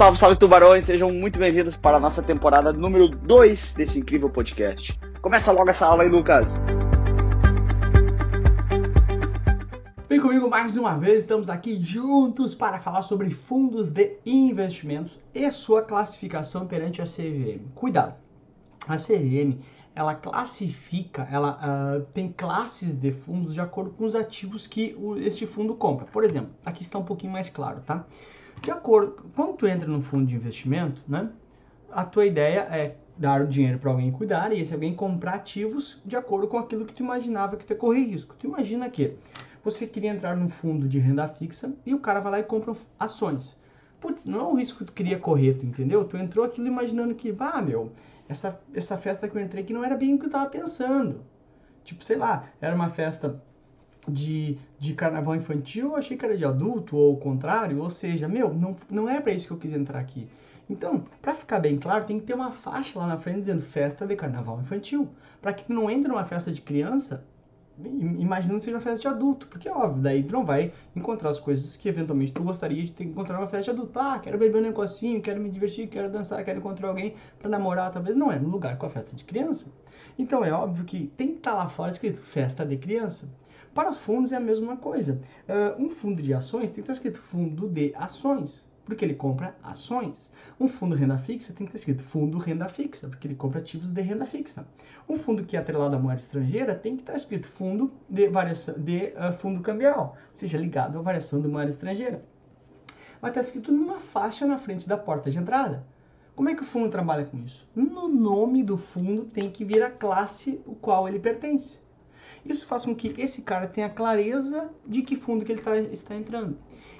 Salve, salve tubarões, sejam muito bem-vindos para a nossa temporada número 2 desse incrível podcast. Começa logo essa aula aí, Lucas. Vem comigo mais uma vez, estamos aqui juntos para falar sobre fundos de investimentos e sua classificação perante a CVM. Cuidado, a CVM ela classifica, ela uh, tem classes de fundos de acordo com os ativos que o, este fundo compra. Por exemplo, aqui está um pouquinho mais claro, tá? De acordo, quando tu entra no fundo de investimento, né, a tua ideia é dar o dinheiro para alguém cuidar e esse alguém comprar ativos de acordo com aquilo que tu imaginava que tu correr risco. Tu imagina que você queria entrar num fundo de renda fixa e o cara vai lá e compra ações. Putz, não é o risco que tu queria correr, tu entendeu? Tu entrou aquilo imaginando que, ah, meu, essa, essa festa que eu entrei aqui não era bem o que eu tava pensando. Tipo, sei lá, era uma festa de, de carnaval infantil, eu achei que era de adulto, ou o contrário, ou seja, meu, não, não é para isso que eu quis entrar aqui. Então, para ficar bem claro, tem que ter uma faixa lá na frente dizendo festa de carnaval infantil, para que não entre numa festa de criança imaginando que seja uma festa de adulto, porque óbvio, daí tu não vai encontrar as coisas que eventualmente tu gostaria de ter encontrar numa festa de adulto. Ah, quero beber um negocinho, quero me divertir, quero dançar, quero encontrar alguém para namorar, talvez não é no lugar com a festa de criança. Então é óbvio que tem que estar tá lá fora escrito festa de criança. Para os fundos é a mesma coisa. Uh, um fundo de ações tem que estar escrito fundo de ações, porque ele compra ações. Um fundo renda fixa tem que estar escrito fundo renda fixa, porque ele compra ativos de renda fixa. Um fundo que é atrelado à moeda estrangeira tem que estar escrito fundo de, variação, de uh, fundo cambial, seja ligado à variação da moeda estrangeira. Vai estar escrito numa faixa na frente da porta de entrada. Como é que o fundo trabalha com isso? No nome do fundo tem que vir a classe o qual ele pertence. Isso faz com que esse cara tenha clareza de que fundo que ele tá, está entrando.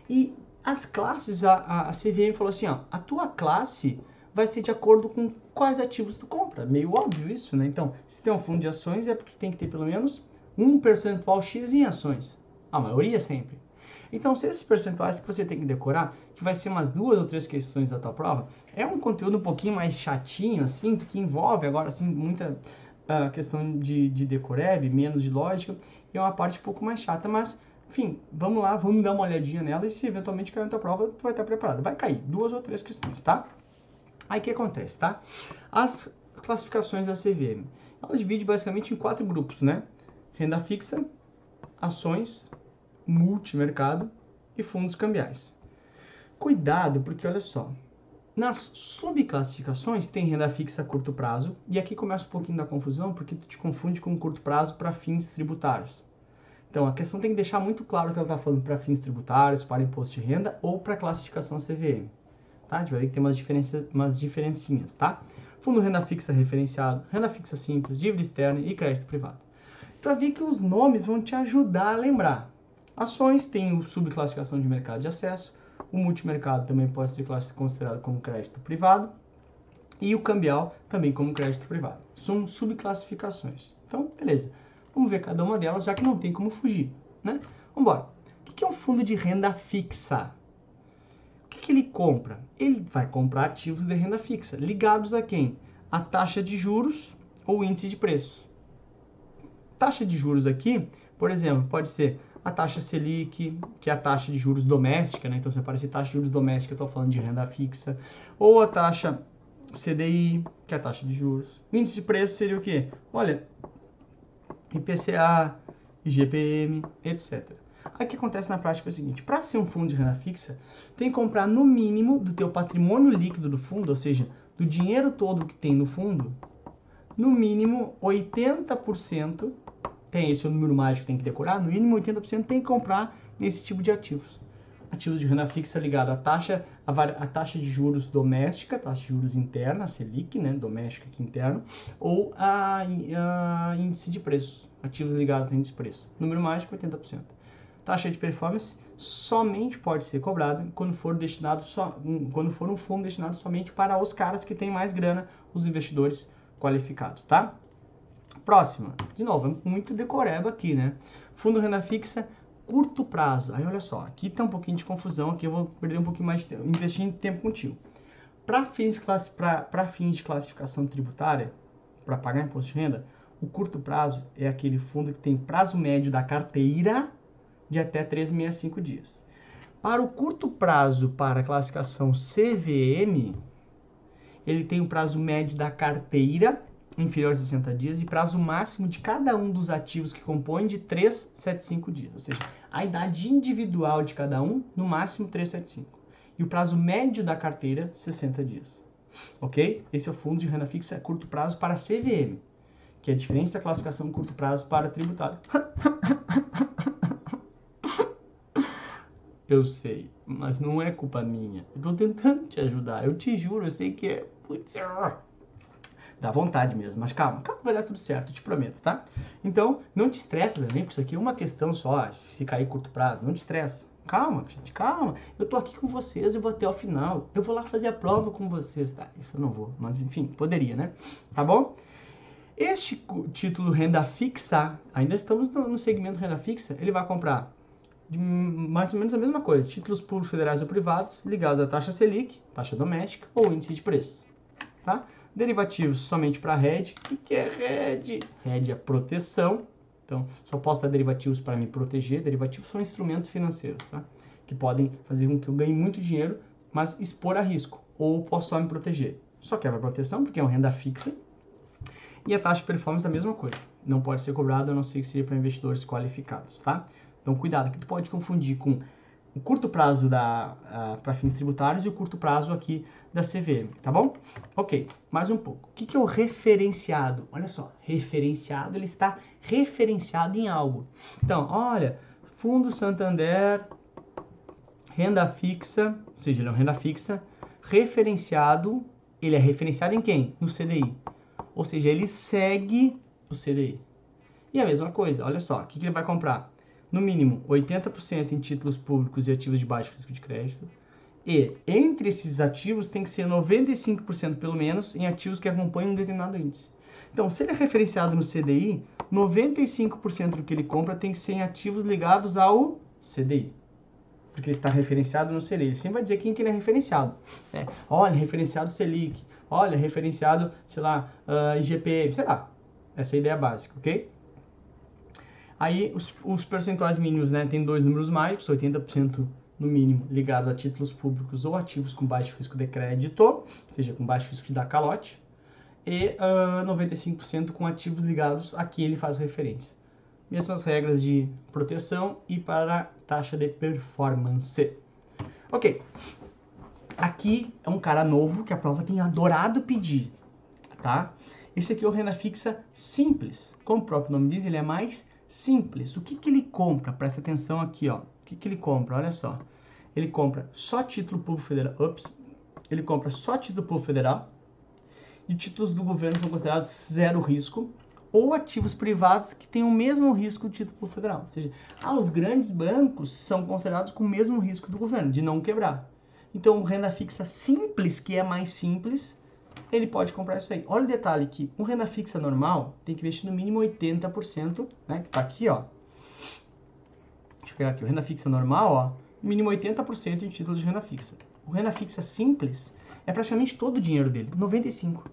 E as classes, a, a, CVM falou assim, ó, a tua classe vai ser de acordo com quais ativos tu compra. Meio óbvio isso, né? Então, se tem um fundo de ações, é porque tem que ter pelo menos um percentual X em ações. A maioria sempre. Então, se esses percentuais que você tem que decorar, que vai ser umas duas ou três questões da tua prova, é um conteúdo um pouquinho mais chatinho, assim, que envolve agora, assim, muita a questão de, de decoreb, menos de lógica, e é uma parte um pouco mais chata, mas, enfim, vamos lá, vamos dar uma olhadinha nela e se eventualmente cair na tua prova, tu vai estar preparado. Vai cair duas ou três questões, tá? Aí o que acontece, tá? As classificações da CVM, ela divide basicamente em quatro grupos, né? Renda fixa, ações, multimercado e fundos cambiais. Cuidado, porque olha só, nas subclassificações tem renda fixa a curto prazo, e aqui começa um pouquinho da confusão, porque tu te confunde com curto prazo para fins tributários. Então a questão tem que deixar muito claro se ela está falando para fins tributários, para imposto de renda ou para classificação CVM. Tá? A gente vai ver que tem umas, diferenças, umas diferencinhas, tá? Fundo renda fixa referenciado, renda fixa simples, dívida externa e crédito privado. Então ver que os nomes vão te ajudar a lembrar. Ações tem subclassificação de mercado de acesso, o multimercado também pode ser considerado como crédito privado e o cambial também como crédito privado. São subclassificações. Então, beleza. Vamos ver cada uma delas, já que não tem como fugir, né? Vamos embora. O que é um fundo de renda fixa? O que, ele compra? Ele vai comprar ativos de renda fixa, ligados a quem? A taxa de juros ou índice de preços. Taxa de juros aqui, por exemplo, pode ser a taxa Selic, que é a taxa de juros doméstica, né? Então, se aparecer taxa de juros doméstica, eu estou falando de renda fixa. Ou a taxa CDI, que é a taxa de juros. O índice de preço seria o quê? Olha, IPCA, IGPM, etc. Aí o que acontece na prática é o seguinte, para ser um fundo de renda fixa, tem que comprar no mínimo do teu patrimônio líquido do fundo, ou seja, do dinheiro todo que tem no fundo, no mínimo 80% tem esse número mágico que tem que decorar, no mínimo 80% tem que comprar nesse tipo de ativos. Ativos de renda fixa ligado à taxa, à, taxa de juros doméstica, taxa de juros interna, Selic, né, doméstica aqui interno, ou a, a índice de preços, ativos ligados a índice de preço. Número mágico 80%. Taxa de performance somente pode ser cobrada quando for destinado só, quando for um fundo destinado somente para os caras que têm mais grana, os investidores qualificados, tá? Próxima. De novo, é muito decoreba aqui, né? Fundo renda fixa, curto prazo. Aí olha só, aqui tem um pouquinho de confusão, aqui eu vou perder um pouquinho mais de tempo, investir em tempo contigo. Para fins, fins de classificação tributária, para pagar imposto de renda, o curto prazo é aquele fundo que tem prazo médio da carteira de até 365 dias. Para o curto prazo para a classificação CVM, ele tem o prazo médio da carteira inferior a 60 dias e prazo máximo de cada um dos ativos que compõem de 375 dias. Ou seja, a idade individual de cada um, no máximo 375. E o prazo médio da carteira, 60 dias. Ok? Esse é o fundo de renda fixa a curto prazo para CVM, que é diferente da classificação curto prazo para tributário. Eu sei, mas não é culpa minha. Eu tô tentando te ajudar. Eu te juro, eu sei que é. Putz, Dá vontade mesmo, mas calma, calma, vai dar tudo certo, te prometo, tá? Então, não te estressa também, porque isso aqui é uma questão só, se cair curto prazo, não te estressa. Calma, gente, calma. Eu tô aqui com vocês, eu vou até o final. Eu vou lá fazer a prova com vocês. Tá, isso eu não vou, mas enfim, poderia, né? Tá bom? Este título renda fixa, ainda estamos no segmento renda fixa, ele vai comprar mais ou menos a mesma coisa, títulos públicos federais ou privados ligados à taxa Selic, taxa doméstica ou índice de preço, tá? Derivativos somente para RED. O que é RED? RED é proteção. Então, só posso dar derivativos para me proteger. Derivativos são instrumentos financeiros, tá? Que podem fazer com que eu ganhe muito dinheiro, mas expor a risco. Ou posso só me proteger. Só quebra proteção, porque é uma renda fixa. E a taxa de performance é a mesma coisa. Não pode ser cobrada, a não ser que seja para investidores qualificados, tá? Então, cuidado, que tu pode confundir com o curto prazo da uh, para fins tributários e o curto prazo aqui da CVM, tá bom? Ok, mais um pouco. O que, que é o referenciado? Olha só, referenciado, ele está referenciado em algo. Então, olha, Fundo Santander, renda fixa, ou seja, ele é uma renda fixa, referenciado, ele é referenciado em quem? No CDI. Ou seja, ele segue o CDI. E a mesma coisa, olha só, o que, que ele vai comprar? no mínimo 80% em títulos públicos e ativos de baixo risco de crédito. E entre esses ativos tem que ser 95% pelo menos em ativos que acompanham um determinado índice. Então, se ele é referenciado no CDI, 95% do que ele compra tem que ser em ativos ligados ao CDI. Porque ele está referenciado no CDI. Ele sempre vai dizer quem que ele é referenciado. É, olha, referenciado Selic. Olha, referenciado, sei lá, uh, IGPM, sei lá. Essa é a ideia básica, ok? Aí os, os percentuais mínimos, né, tem dois números mágicos, 80% no mínimo ligados a títulos públicos ou ativos com baixo risco de crédito, ou seja, com baixo risco de dar calote, e uh, ah, 95% com ativos ligados a quem ele faz referência. Mesmas regras de proteção e para taxa de performance. Ok. Aqui é um cara novo que a prova tem adorado pedir, tá? Esse aqui é o renda fixa simples. Como o próprio nome diz, ele é mais simples. O que, que ele compra? Presta atenção aqui, ó. O que, que ele compra? Olha só. Ele compra só título público federal. Ups. Ele compra só título público federal. E títulos do governo são considerados zero risco. Ou ativos privados que têm o mesmo risco do título público federal. Ou seja, ah, os grandes bancos são considerados com o mesmo risco do governo, de não quebrar. Então, renda fixa simples, que é mais simples, ele pode comprar isso aí. Olha o detalhe que um renda fixa normal tem que investir no mínimo 80%, né? Que tá aqui, ó. Deixa eu pegar aqui. O renda fixa normal, ó, mínimo 80% em títulos de renda fixa. O renda fixa simples é praticamente todo o dinheiro dele, 95,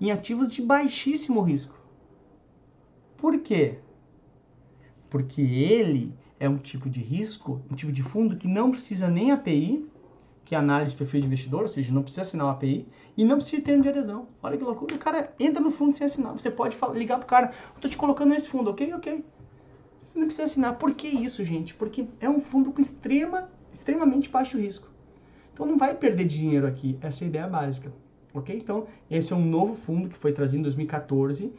em ativos de baixíssimo risco. Por quê? Porque ele é um tipo de risco, um tipo de fundo que não precisa nem API, que é análise de perfil de investidor, ou seja, não precisa assinar o API e não precisa de termo de adesão. Olha que loucura. O cara entra no fundo sem assinar. Você pode ligar pro cara, estou te colocando nesse fundo, ok? Ok. Você não precisa assinar. Por que isso, gente? Porque é um fundo com extrema, extremamente baixo risco. Então não vai perder dinheiro aqui. Essa é a ideia básica. Ok? Então, esse é um novo fundo que foi trazido em 2014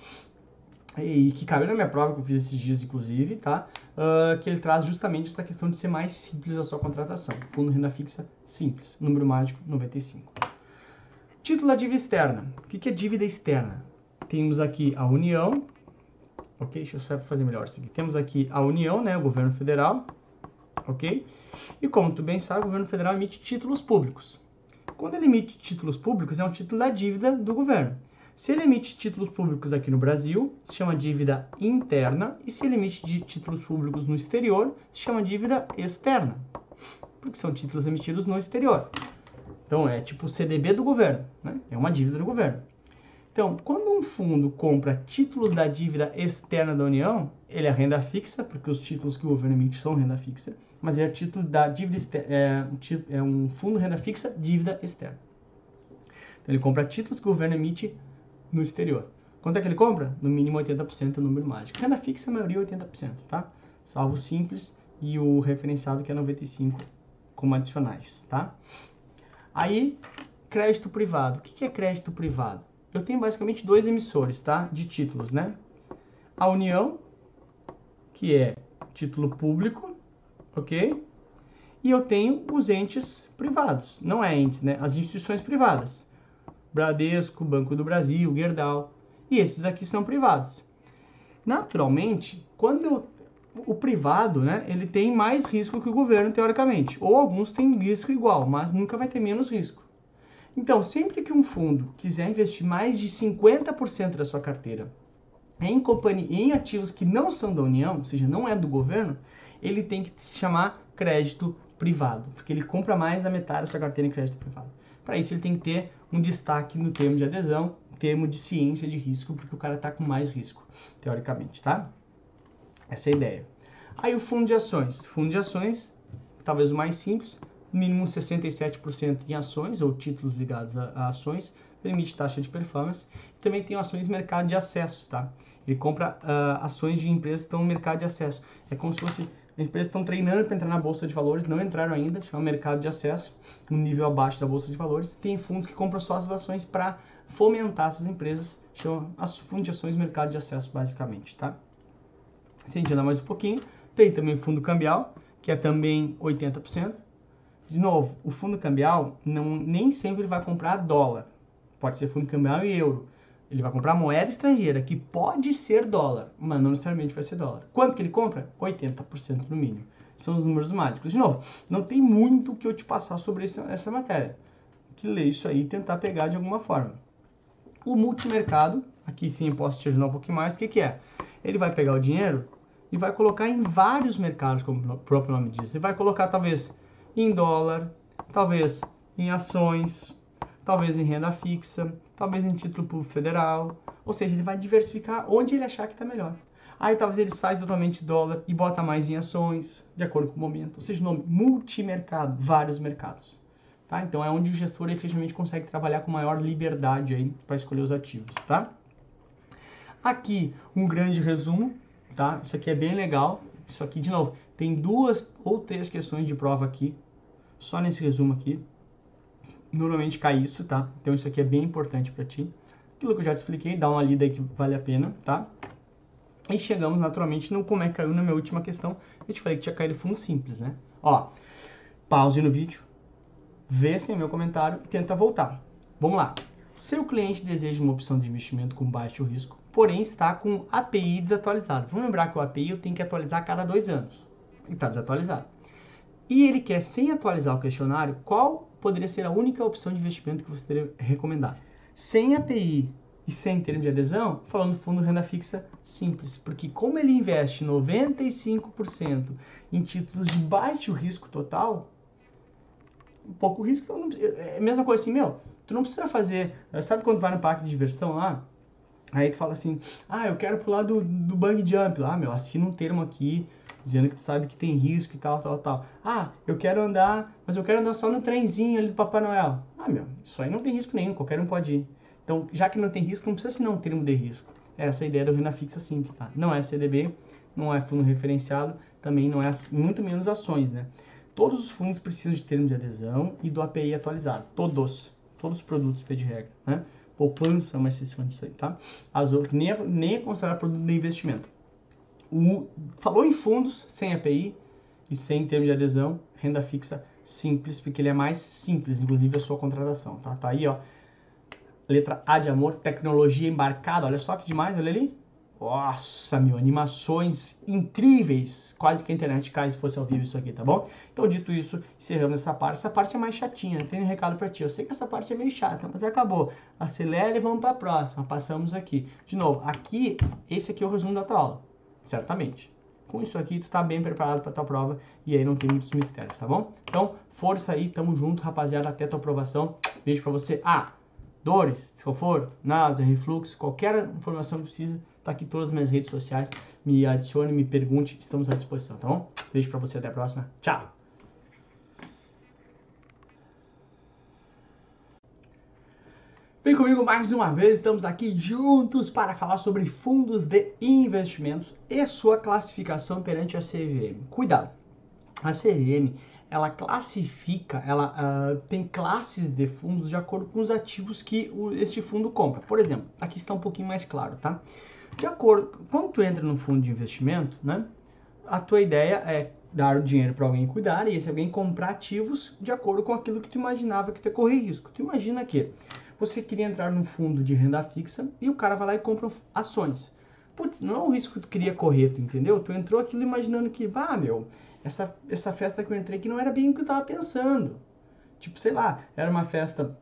e que caiu na minha prova, que eu fiz esses dias, inclusive, tá? Uh, que ele traz justamente essa questão de ser mais simples a sua contratação. Fundo renda fixa simples, número mágico 95. Título da dívida externa. O que é dívida externa? Temos aqui a União, ok? Deixa eu só fazer melhor isso aqui. Temos aqui a União, né? O governo federal, ok? E como tu bem sabe, o governo federal emite títulos públicos. Quando ele emite títulos públicos, é um título da dívida do governo. Se ele emite títulos públicos aqui no Brasil, se chama dívida interna, e se ele emite títulos públicos no exterior, se chama dívida externa, porque são títulos emitidos no exterior. Então é tipo o CDB do governo, né? é uma dívida do governo. Então, quando um fundo compra títulos da dívida externa da União, ele é renda fixa, porque os títulos que o governo emite são renda fixa, mas é título da dívida é, é um fundo renda fixa dívida externa. Então ele compra títulos que o governo emite no exterior. Quanto é que ele compra? No mínimo 80% é o número mágico. Renda fixa, a maioria 80%, tá? Salvo simples e o referenciado que é 95 como adicionais, tá? Aí, crédito privado. O que é crédito privado? Eu tenho basicamente dois emissores, tá? De títulos, né? A União, que é título público, ok? E eu tenho os entes privados, não é entes, né? As instituições privadas. Bradesco, Banco do Brasil, Gerdau. E esses aqui são privados. Naturalmente, quando eu, o privado, né, ele tem mais risco que o governo, teoricamente. Ou alguns têm risco igual, mas nunca vai ter menos risco. Então, sempre que um fundo quiser investir mais de 50% da sua carteira em companhia, em ativos que não são da União, ou seja, não é do governo, ele tem que se chamar crédito privado, porque ele compra mais da metade da sua carteira em crédito privado. Para isso, ele tem que ter um destaque no termo de adesão, termo de ciência de risco, porque o cara está com mais risco, teoricamente, tá? Essa é a ideia. Aí o fundo de ações. Fundo de ações, talvez o mais simples, mínimo 67% em ações ou títulos ligados a, a ações, permite taxa de performance. Também tem ações mercado de acesso, tá? Ele compra uh, ações de empresas que estão no mercado de acesso. É como se fosse empresas estão treinando para entrar na bolsa de valores, não entraram ainda, chama mercado de acesso, um nível abaixo da bolsa de valores. Tem fundos que compram só as ações para fomentar essas empresas, chama as fundos de ações mercado de acesso, basicamente, tá? Se a gente andar mais um pouquinho, tem também fundo cambial, que é também 80%. De novo, o fundo cambial não, nem sempre vai comprar dólar. Pode ser fundo cambial e euro. Ele vai comprar moeda estrangeira, que pode ser dólar, mas não necessariamente vai ser dólar. Quanto que ele compra? 80% no mínimo. São os números mágicos. De novo, não tem muito que eu te passar sobre essa, essa matéria. Que ler isso aí e tentar pegar de alguma forma. O multimercado, aqui sim eu posso te ajudar um pouquinho mais, o que, que é? Ele vai pegar o dinheiro e vai colocar em vários mercados, como o próprio nome diz. Ele vai colocar talvez em dólar, talvez em ações, talvez em renda fixa, talvez em título público federal. Ou seja, ele vai diversificar onde ele achar que está melhor. Aí talvez ele saia totalmente dólar e bota mais em ações, de acordo com o momento. Ou seja, o nome multimercado, vários mercados. Tá? Então é onde o gestor efetivamente consegue trabalhar com maior liberdade aí para escolher os ativos, tá? Aqui um grande resumo, tá? Isso aqui é bem legal. Isso aqui, de novo, tem duas ou três questões de prova aqui, só nesse resumo aqui normalmente cai isso, tá? Então isso aqui é bem importante para ti. Aquilo que eu já te expliquei, dá uma lida aí que vale a pena, tá? E chegamos naturalmente no como é que caiu na minha última questão. Eu te falei que tinha caído fundo simples, né? Ó, pause no vídeo, vê sem meu comentário e tenta voltar. Vamos lá. Seu cliente deseja uma opção de investimento com baixo risco, porém está com API desatualizado. Vamos lembrar que o API eu tenho que atualizar a cada dois anos. E está desatualizado. E ele quer, sem atualizar o questionário, qual poderia ser a única opção de investimento que você teria recomendar. Sem API e sem termo de adesão, falando fundo renda fixa simples, porque como ele investe 95% em títulos de baixo risco total, pouco risco, então é a mesma coisa assim, meu, tu não precisa fazer, sabe quando vai no parque de diversão lá, aí tu fala assim, ah, eu quero pular do, do bungee jump. Lá, meu, assina um termo aqui, dizendo que tu sabe que tem risco e tal, tal, tal. Ah, eu quero andar, mas eu quero andar só no trenzinho ali do Papai Noel. Ah, meu, isso aí não tem risco nenhum, qualquer um pode ir. Então, já que não tem risco, não precisa assinar um termo de risco. Essa é a ideia do renda fixa simples, tá? Não é CDB, não é fundo referenciado, também não é muito menos ações, né? Todos os fundos precisam de termo de adesão e do API atualizado. Todos. Todos os produtos, via de regra, né? Poupança é uma exceção disso aí, tá? As outras, nem é, nem é considerado produto de investimento falou em fundos sem API e sem termo de adesão, renda fixa simples, porque ele é mais simples, inclusive a sua contratação, tá? Tá aí, ó. Letra A de amor, tecnologia embarcada, olha só que demais, olha ali. Nossa, meu, animações incríveis. Quase que a internet cai se fosse ao vivo isso aqui, tá bom? Então, dito isso, encerramos essa parte. Essa parte é mais chatinha, tem um recado para ti. Eu sei que essa parte é meio chata, mas acabou. Acelera e vamos para a próxima. Passamos aqui. De novo, aqui, esse aqui é o resumo da tua aula certamente. Com isso aqui, tu tá bem preparado para tua prova e aí não tem muitos mistérios, tá bom? Então, força aí, tamo junto, rapaziada, até tua aprovação. Beijo para você. Ah, dores, desconforto, náusea, refluxo, qualquer informação que precisa, tá aqui todas as minhas redes sociais. Me adicione, me pergunte, estamos à disposição, tá bom? Beijo para você, até a próxima. Tchau! Vem comigo mais uma vez, estamos aqui juntos para falar sobre fundos de investimentos e sua classificação perante a CVM. Cuidado, a CVM ela classifica, ela uh, tem classes de fundos de acordo com os ativos que o, este fundo compra. Por exemplo, aqui está um pouquinho mais claro, tá? De acordo, quando tu entra no fundo de investimento, né? A tua ideia é dar o dinheiro para alguém cuidar e esse alguém comprar ativos de acordo com aquilo que tu imaginava que te correr risco. Tu imagina que você queria entrar num fundo de renda fixa e o cara vai lá e compra ações. Putz, não é o risco que tu queria correr, tu entendeu? Tu entrou aquilo imaginando que, ah, meu, essa, essa festa que eu entrei aqui não era bem o que eu tava pensando. Tipo, sei lá, era uma festa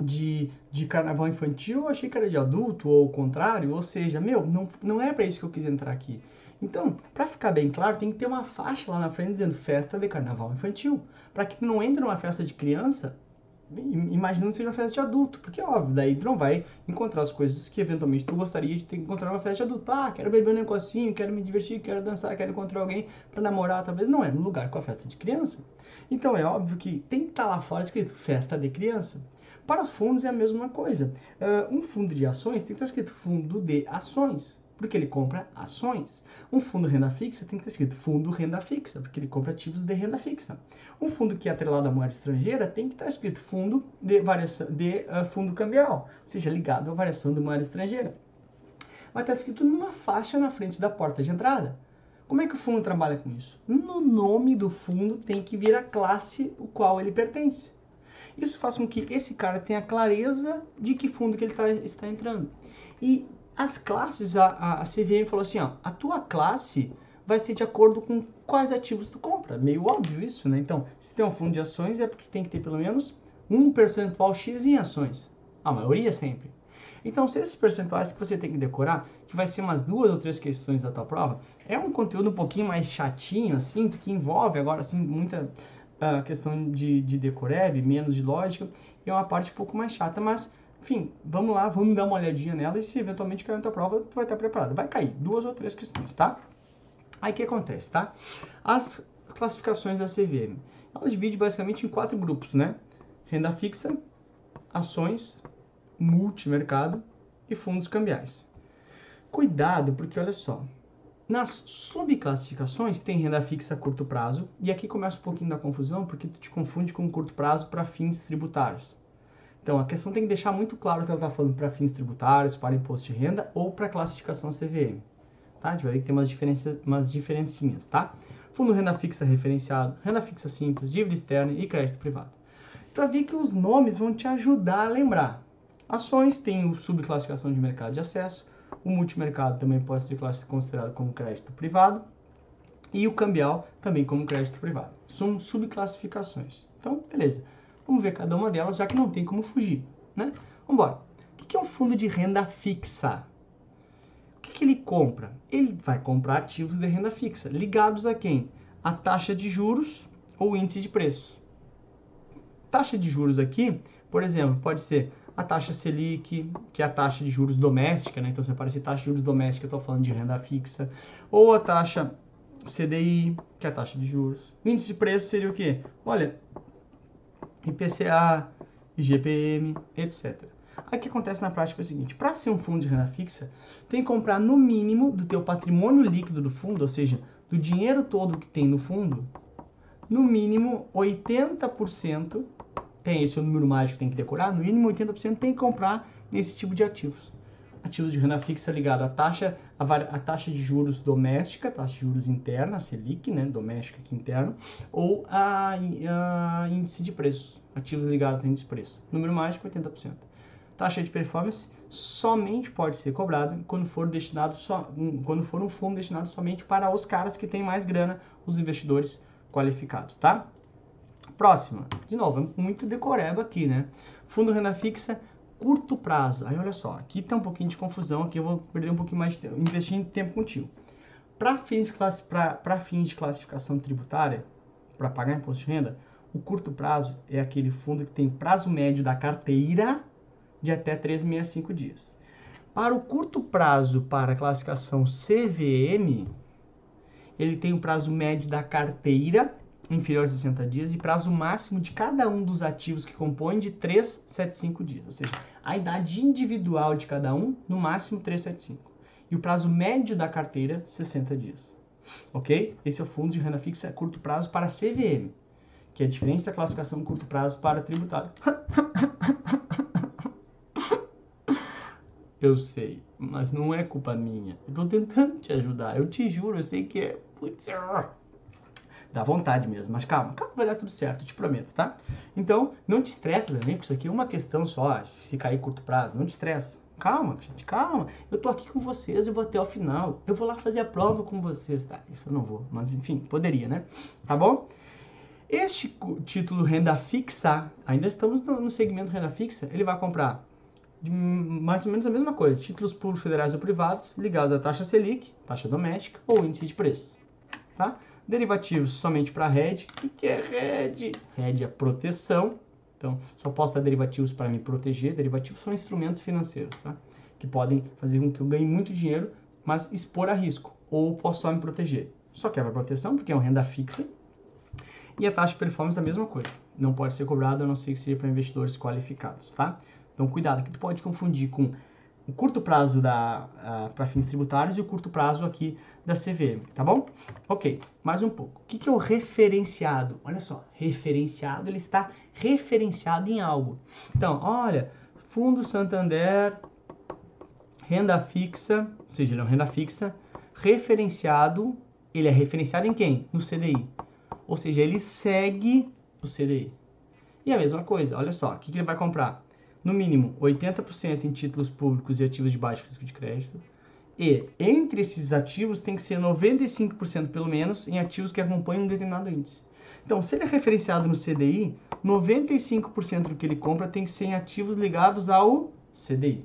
de, de carnaval infantil, eu achei que era de adulto, ou o contrário, ou seja, meu, não, não é para isso que eu quis entrar aqui. Então, para ficar bem claro, tem que ter uma faixa lá na frente dizendo festa de carnaval infantil, para que tu não entre numa festa de criança imaginando que seja uma festa de adulto, porque óbvio, daí tu não vai encontrar as coisas que eventualmente tu gostaria de ter encontrar uma festa de adulto. Ah, quero beber um negocinho, quero me divertir, quero dançar, quero encontrar alguém para namorar, talvez não é no lugar com a festa de criança. Então é óbvio que tem que estar tá lá fora escrito festa de criança. Para os fundos é a mesma coisa. Uh, um fundo de ações tem que estar escrito fundo de ações porque ele compra ações. Um fundo renda fixa tem que ter escrito fundo renda fixa, porque ele compra ativos de renda fixa. Um fundo que é atrelado à moeda estrangeira tem que estar escrito fundo de, variação, de uh, fundo cambial, seja ligado à variação de moeda estrangeira. Vai estar escrito numa faixa na frente da porta de entrada. Como é que o fundo trabalha com isso? No nome do fundo tem que vir a classe o qual ele pertence. Isso faz com que esse cara tenha clareza de que fundo que ele tá, está entrando. E as classes, a, a, CVM falou assim, ó, a tua classe vai ser de acordo com quais ativos tu compra. Meio óbvio isso, né? Então, se tem um fundo de ações, é porque tem que ter pelo menos um percentual X em ações. A maioria sempre. Então, se esses percentuais que você tem que decorar, que vai ser umas duas ou três questões da tua prova, é um conteúdo um pouquinho mais chatinho, assim, que envolve agora, assim, muita uh, questão de, de decoreb, menos de lógica, e é uma parte um pouco mais chata, mas enfim, vamos lá, vamos dar uma olhadinha nela e se eventualmente cair na tua prova, tu vai estar preparado. Vai cair duas ou três questões, tá? Aí o que acontece, tá? As classificações da CVM. Ela divide basicamente em quatro grupos, né? Renda fixa, ações, multimercado e fundos cambiais. Cuidado, porque olha só, nas subclassificações tem renda fixa a curto prazo, e aqui começa um pouquinho da confusão, porque tu te confunde com curto prazo para fins tributários. Então, a questão tem que deixar muito claro se ela está falando para fins tributários, para imposto de renda ou para classificação CVM. Tá? A gente vai ver que tem umas, diferenças, umas diferencinhas, tá? Fundo renda fixa referenciado, renda fixa simples, dívida externa e crédito privado. Então, vi que os nomes vão te ajudar a lembrar. Ações tem o subclassificação de mercado de acesso, o multimercado também pode ser considerado como crédito privado e o cambial também como crédito privado. São subclassificações. Então, beleza. Vamos ver cada uma delas, já que não tem como fugir, né? Vamos embora. O que é um fundo de renda fixa? O que, ele compra? Ele vai comprar ativos de renda fixa, ligados a quem? A taxa de juros ou índice de preços. Taxa de juros aqui, por exemplo, pode ser a taxa Selic, que é a taxa de juros doméstica, né? Então, se aparecer taxa de juros doméstica, eu estou falando de renda fixa. Ou a taxa CDI, que é a taxa de juros. O índice de preço seria o quê? Olha, IPCA, IGPM, etc. Aí o que acontece na prática é o seguinte, para ser um fundo de renda fixa, tem que comprar no mínimo do teu patrimônio líquido do fundo, ou seja, do dinheiro todo que tem no fundo, no mínimo 80%, tem esse é o número mágico que tem que decorar, no mínimo 80% tem que comprar nesse tipo de ativos ativos de renda fixa ligado à taxa, à taxa de juros doméstica, taxa de juros interna, a Selic, né, doméstica aqui interno, ou a, a, índice de preços, ativos ligados a índice de preço. Número mágico, 80%. Taxa de performance somente pode ser cobrada quando for destinado só, quando for um fundo destinado somente para os caras que têm mais grana, os investidores qualificados, tá? Próxima, de novo, é muito decoreba aqui, né? Fundo renda fixa curto prazo. Aí olha só, aqui tem um pouquinho de confusão, aqui eu vou perder um pouquinho mais de tempo, investir tempo contigo. Para fins, fins de classificação tributária, para pagar imposto de renda, o curto prazo é aquele fundo que tem prazo médio da carteira de até 365 dias. Para o curto prazo para classificação CVM, ele tem um prazo médio da carteira inferior a 60 dias e prazo máximo de cada um dos ativos que compõem de 375 dias. Ou seja, a idade individual de cada um, no máximo 375. E o prazo médio da carteira, 60 dias. Ok? Esse é o fundo de renda fixa a curto prazo para CVM, que é diferente da classificação curto prazo para tributário. Eu sei, mas não é culpa minha. Eu tô tentando te ajudar. Eu te juro, eu sei que é. Putz, dá vontade mesmo. Mas calma, calma, vai dar tudo certo, te prometo, tá? Então, não te estressa também, porque isso aqui é uma questão só, se cair curto prazo. Não te estressa. Calma, gente, calma. Eu tô aqui com vocês, eu vou até o final. Eu vou lá fazer a prova com vocês. Tá, isso eu não vou, mas enfim, poderia, né? Tá bom? Este título renda fixa, ainda estamos no segmento renda fixa, ele vai comprar mais ou menos a mesma coisa. Títulos públicos federais ou privados ligados à taxa Selic, taxa doméstica ou índice de preços. Tá? Derivativos somente para RED. O que é RED? RED é proteção. Então, só posso dar derivativos para me proteger. Derivativos são instrumentos financeiros, tá? Que podem fazer com que eu ganhe muito dinheiro, mas expor a risco. Ou posso só me proteger. Só quer a proteção, porque é uma renda fixa. E a taxa de performance é a mesma coisa. Não pode ser cobrada, a não ser que seja para investidores qualificados, tá? Então, cuidado, que tu pode confundir com o curto prazo da uh, para fins tributários e o curto prazo aqui da CVM, tá bom? Ok, mais um pouco. O que, que é o referenciado? Olha só, referenciado, ele está referenciado em algo. Então, olha, Fundo Santander, renda fixa, ou seja, ele é uma renda fixa, referenciado, ele é referenciado em quem? No CDI. Ou seja, ele segue o CDI. E a mesma coisa, olha só, o que, que ele vai comprar? No mínimo 80% em títulos públicos e ativos de baixo risco de crédito. E entre esses ativos tem que ser 95% pelo menos em ativos que acompanham um determinado índice. Então, se ele é referenciado no CDI, 95% do que ele compra tem que ser em ativos ligados ao CDI.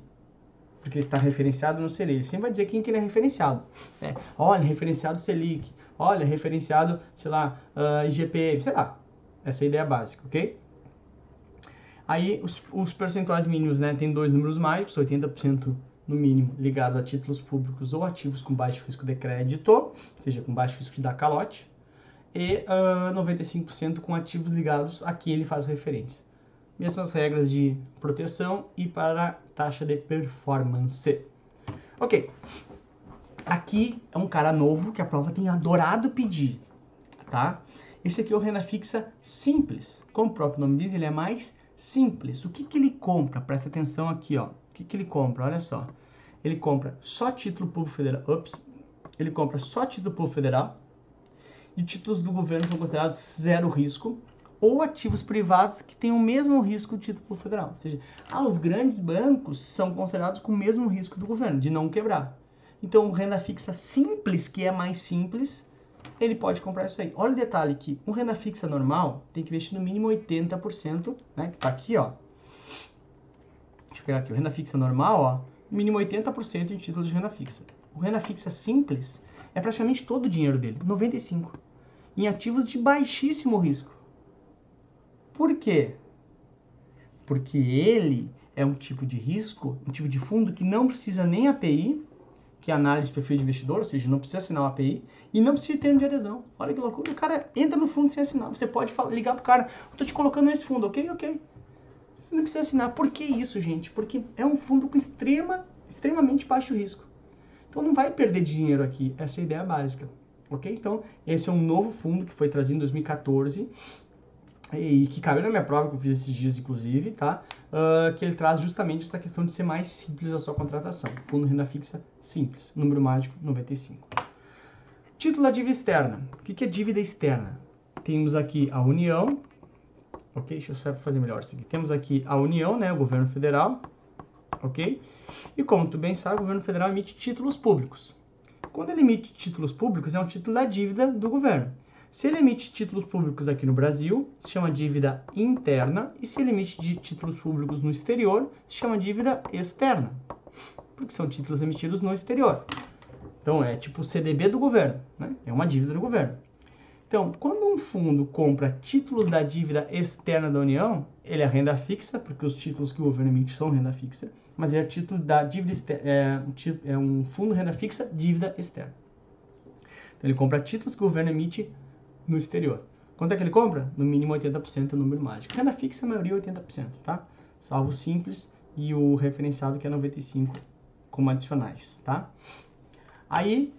Porque ele está referenciado no CDI. Ele sempre vai dizer quem que ele é referenciado. É, olha, referenciado Selic. Olha, referenciado, sei lá, uh, ah, IGP, sei lá. Essa é a ideia básica, ok? Aí os, os percentuais mínimos, né, tem dois números mágicos, 80% no mínimo ligados a títulos públicos ou ativos com baixo risco de crédito, ou seja, com baixo risco de dar calote, e uh, 95% com ativos ligados a que ele faz referência. Mesmas regras de proteção e para taxa de performance. Ok. Aqui é um cara novo que a prova tem adorado pedir, tá? Esse aqui é o renda fixa simples. Como o próprio nome diz, ele é mais simples. O que, que ele compra? Presta atenção aqui, ó. O que, que ele compra? Olha só. Ele compra só título público federal. Ups. Ele compra só título público federal. E títulos do governo são considerados zero risco. Ou ativos privados que têm o mesmo risco do título federal. Ou seja, ah, os grandes bancos são considerados com o mesmo risco do governo, de não quebrar. Então, renda fixa simples, que é mais simples, ele pode comprar isso aí. Olha o detalhe que um renda fixa normal tem que investir no mínimo 80%, né? Que tá aqui, ó. Deixa eu pegar aqui. O renda fixa normal, ó, mínimo 80% em títulos de renda fixa. O renda fixa simples é praticamente todo o dinheiro dele, 95, em ativos de baixíssimo risco. Por quê? Porque ele é um tipo de risco, um tipo de fundo que não precisa nem API que é análise de perfil de investidor, ou seja, não precisa assinar o API e não precisa de termo de adesão. Olha que loucura. O cara entra no fundo sem assinar. Você pode falar, ligar pro cara, eu tô te colocando nesse fundo, ok? Ok. Você não precisa assinar. Por que isso, gente? Porque é um fundo com extrema, extremamente baixo risco. Então não vai perder dinheiro aqui. Essa é a ideia básica. Ok? Então, esse é um novo fundo que foi trazido em 2014 e que caiu na minha prova, que eu fiz esses dias, inclusive, tá? Uh, que ele traz justamente essa questão de ser mais simples a sua contratação. Fundo renda fixa simples, número mágico 95. Título da dívida externa. O que é dívida externa? Temos aqui a União, ok? Deixa eu fazer melhor isso aqui. Temos aqui a União, né? O governo federal, ok? E como tu bem sabe, o governo federal emite títulos públicos. Quando ele emite títulos públicos, é um título da dívida do governo. Se ele emite títulos públicos aqui no Brasil, se chama dívida interna, e se ele emite títulos públicos no exterior, se chama dívida externa, porque são títulos emitidos no exterior. Então é tipo o CDB do governo, né? é uma dívida do governo. Então, quando um fundo compra títulos da dívida externa da União, ele é renda fixa, porque os títulos que o governo emite são renda fixa, mas é título da dívida é, é um fundo renda fixa, dívida externa. Então, ele compra títulos que o governo emite no exterior. Quanto é que ele compra? No mínimo 80% é o número mágico. Renda fixa, a maioria é 80%, tá? Salvo simples e o referenciado que é 95% como adicionais, tá? Aí,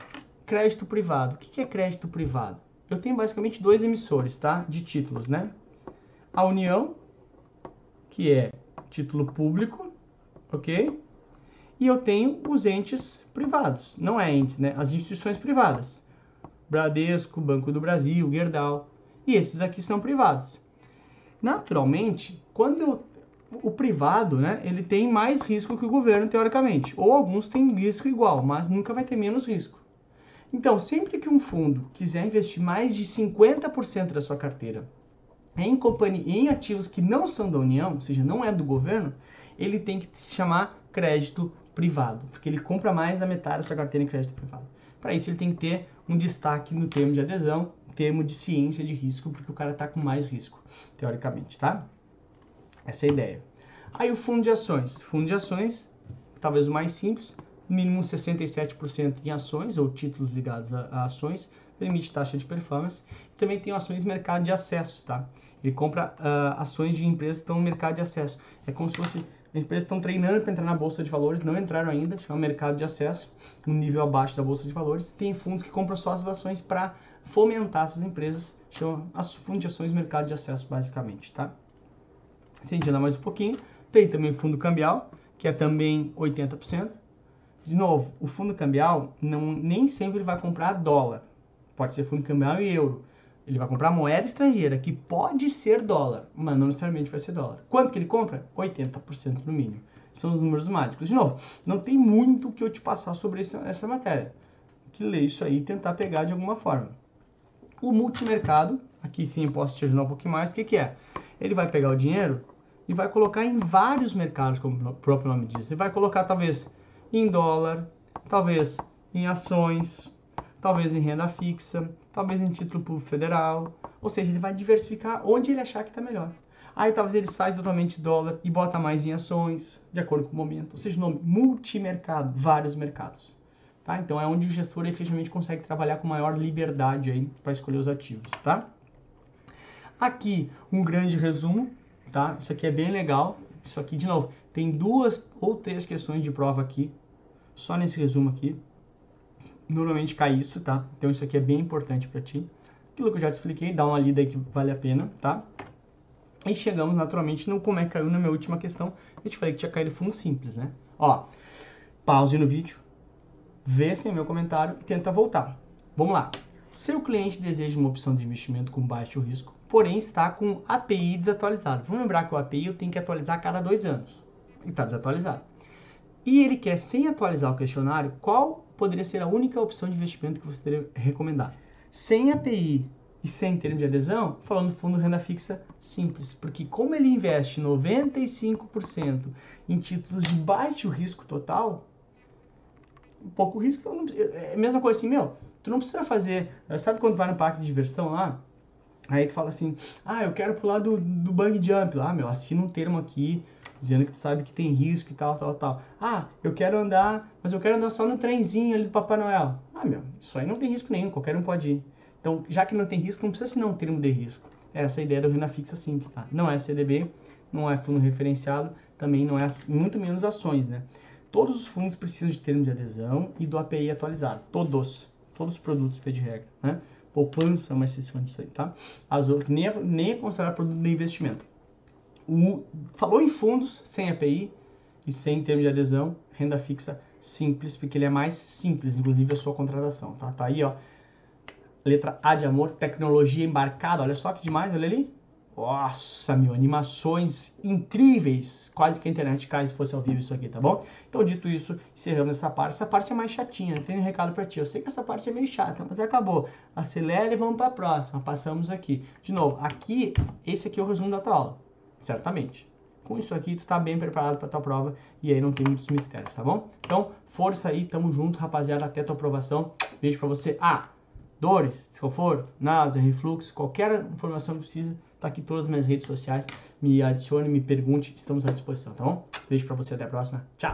crédito privado. O que é crédito privado? Eu tenho basicamente dois emissores, tá? De títulos, né? A União, que é título público, ok? E eu tenho os entes privados. Não é entes, né? As instituições privadas. Bradesco, Banco do Brasil, Gerdau. E esses aqui são privados. Naturalmente, quando eu o privado, né, ele tem mais risco que o governo, teoricamente. Ou alguns têm risco igual, mas nunca vai ter menos risco. Então, sempre que um fundo quiser investir mais de 50% da sua carteira em companhia, em ativos que não são da União, ou seja, não é do governo, ele tem que se chamar crédito privado, porque ele compra mais da metade da sua carteira em crédito privado. Para isso, ele tem que ter um destaque no termo de adesão, termo de ciência de risco, porque o cara está com mais risco, teoricamente, tá? Essa é a ideia. Aí o fundo de ações. Fundo de ações, talvez o mais simples, mínimo 67% em ações ou títulos ligados a, a ações, permite taxa de performance. Também tem ações mercado de acesso, tá? Ele compra uh, ações de empresas que estão no mercado de acesso. É como se fosse empresas estão treinando para entrar na bolsa de valores, não entraram ainda, chama mercado de acesso, um nível abaixo da bolsa de valores. Tem fundos que compram só as ações para fomentar essas empresas, chama fundo de ações mercado de acesso basicamente, tá? Se a mais um pouquinho, tem também fundo cambial, que é também 80%. De novo, o fundo cambial não, nem sempre vai comprar dólar. Pode ser fundo cambial e euro. Ele vai comprar moeda estrangeira, que pode ser dólar, mas não necessariamente vai ser dólar. Quanto que ele compra? 80% no mínimo. São os números mágicos. De novo, não tem muito que eu te passar sobre essa, essa matéria. Que ler isso aí e tentar pegar de alguma forma. O multimercado, aqui sim eu posso te ajudar um pouquinho mais. O que, que é? Ele vai pegar o dinheiro e vai colocar em vários mercados, como o próprio nome diz. Ele vai colocar talvez em dólar, talvez em ações, talvez em renda fixa, talvez em título público federal. Ou seja, ele vai diversificar onde ele achar que está melhor. Aí talvez ele saia totalmente de dólar e bota mais em ações, de acordo com o momento. Ou seja, nome multimercado, vários mercados. Tá? Então é onde o gestor efetivamente consegue trabalhar com maior liberdade aí para escolher os ativos, tá? Aqui um grande resumo tá? Isso aqui é bem legal. Isso aqui, de novo, tem duas ou três questões de prova aqui, só nesse resumo aqui. Normalmente cai isso, tá? Então isso aqui é bem importante para ti. Aquilo que eu já te expliquei, dá uma lida aí que vale a pena, tá? E chegamos naturalmente no como é que caiu na minha última questão. Eu te falei que tinha caído fundo simples, né? Ó, pause no vídeo, vê sem meu comentário e tenta voltar. Vamos lá. Seu cliente deseja uma opção de investimento com baixo risco, porém está com API desatualizado. Vamos lembrar que o API eu tenho que atualizar a cada dois anos. E está desatualizado. E ele quer, sem atualizar o questionário, qual poderia ser a única opção de investimento que você teria recomendar? Sem API e sem termo de adesão, falando do fundo renda fixa simples, porque como ele investe 95% em títulos de baixo risco total, pouco risco, então é a mesma coisa assim, meu, tu não precisa fazer, sabe quando vai no parque de diversão lá, Aí tu fala assim, ah, eu quero pular do, do bang jump lá, meu, assina um termo aqui, dizendo que tu sabe que tem risco e tal, tal, tal. Ah, eu quero andar, mas eu quero andar só no trenzinho ali do Papai Noel. Ah, meu, isso aí não tem risco nenhum, qualquer um pode ir. Então, já que não tem risco, não precisa assinar um termo de risco. Essa é a ideia da renda fixa simples, tá? Não é CDB, não é fundo referenciado, também não é muito menos ações, né? Todos os fundos precisam de termo de adesão e do API atualizado, todos, todos os produtos, de regra, né? poupança, mas vocês disso aí, tá? As outras nem é, nem é considerado produto de investimento. O, falou em fundos sem API e sem termo de adesão, renda fixa simples, porque ele é mais simples, inclusive a sua contratação, tá? Tá aí, ó. Letra A de amor, tecnologia embarcada, olha só que demais, olha ali. Nossa, meu, animações incríveis. Quase que a internet cai se fosse ao vivo isso aqui, tá bom? Então, dito isso, encerramos essa parte. Essa parte é mais chatinha, tem um recado para ti. Eu sei que essa parte é meio chata, mas acabou. Acelera e vamos para a próxima. Passamos aqui. De novo, aqui, esse aqui é o resumo da tua aula, certamente. Com isso aqui, tu tá bem preparado para tua prova e aí não tem muitos mistérios, tá bom? Então, força aí, tamo junto, rapaziada, até tua aprovação. Beijo para você. Ah, dores, desconforto, náusea, refluxo, qualquer informação que precisa, tá aqui todas as minhas redes sociais. Me adicione, me pergunte, estamos à disposição, tá bom? Beijo para você, até a próxima. Tchau.